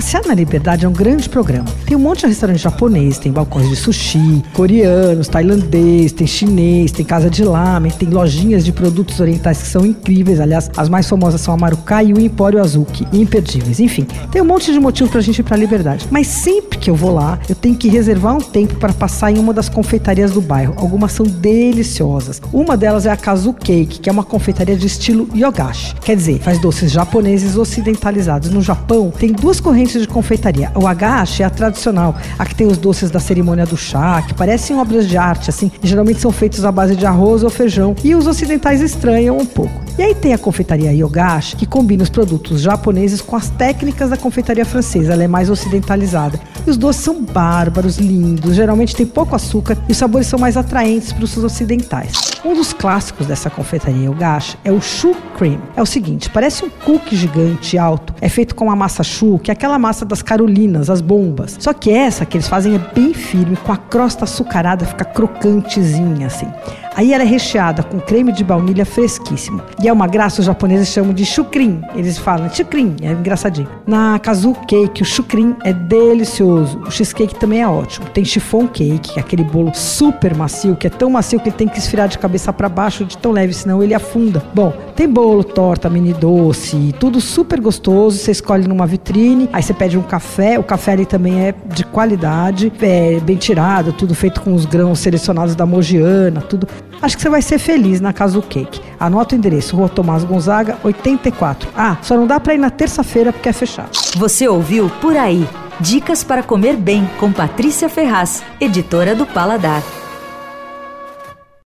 Passear na Liberdade é um grande programa. Tem um monte de restaurante japonês, tem balcões de sushi, coreanos, tailandês, tem chinês, tem casa de lamen, tem lojinhas de produtos orientais que são incríveis. Aliás, as mais famosas são a Marukai e o Empório Azuki, imperdíveis. Enfim, tem um monte de motivo pra gente ir pra Liberdade. Mas sempre que eu vou lá, eu tenho que reservar um tempo para passar em uma das confeitarias do bairro. Algumas são deliciosas. Uma delas é a Kazu Cake, que é uma confeitaria de estilo yogashi. Quer dizer, faz doces japoneses ocidentalizados. No Japão, tem duas correntes de confeitaria. O agashi é a tradicional, a que tem os doces da cerimônia do chá, que parecem obras de arte, assim, geralmente são feitos à base de arroz ou feijão. E os ocidentais estranham um pouco. E aí tem a confeitaria Yogashi, que combina os produtos japoneses com as técnicas da confeitaria francesa. Ela é mais ocidentalizada. E os doces são bárbaros, lindos, geralmente tem pouco açúcar e os sabores são mais atraentes para os ocidentais. Um dos clássicos dessa confeitaria Yogashi é o Shu Cream. É o seguinte, parece um cookie gigante alto. É feito com uma massa Shu, que é aquela massa das carolinas, as bombas. Só que essa que eles fazem é bem firme, com a crosta açucarada, fica crocantezinha assim. Aí ela é recheada com creme de baunilha fresquíssimo. E é uma graça, os japoneses chamam de chukrin. Eles falam chukrin, é engraçadinho. Na kazu cake, o chukrin é delicioso. O cheesecake também é ótimo. Tem chiffon cake, que é aquele bolo super macio, que é tão macio que ele tem que esfriar de cabeça para baixo de tão leve, senão ele afunda. Bom, tem bolo, torta, mini doce, tudo super gostoso. Você escolhe numa vitrine, aí você pede um café. O café ali também é de qualidade, é bem tirado, tudo feito com os grãos selecionados da Mogiana, tudo Acho que você vai ser feliz na Casa do Cake. Anota o endereço, Rua Tomás Gonzaga, 84. Ah, só não dá para ir na terça-feira porque é fechado. Você ouviu Por Aí. Dicas para comer bem com Patrícia Ferraz, editora do Paladar.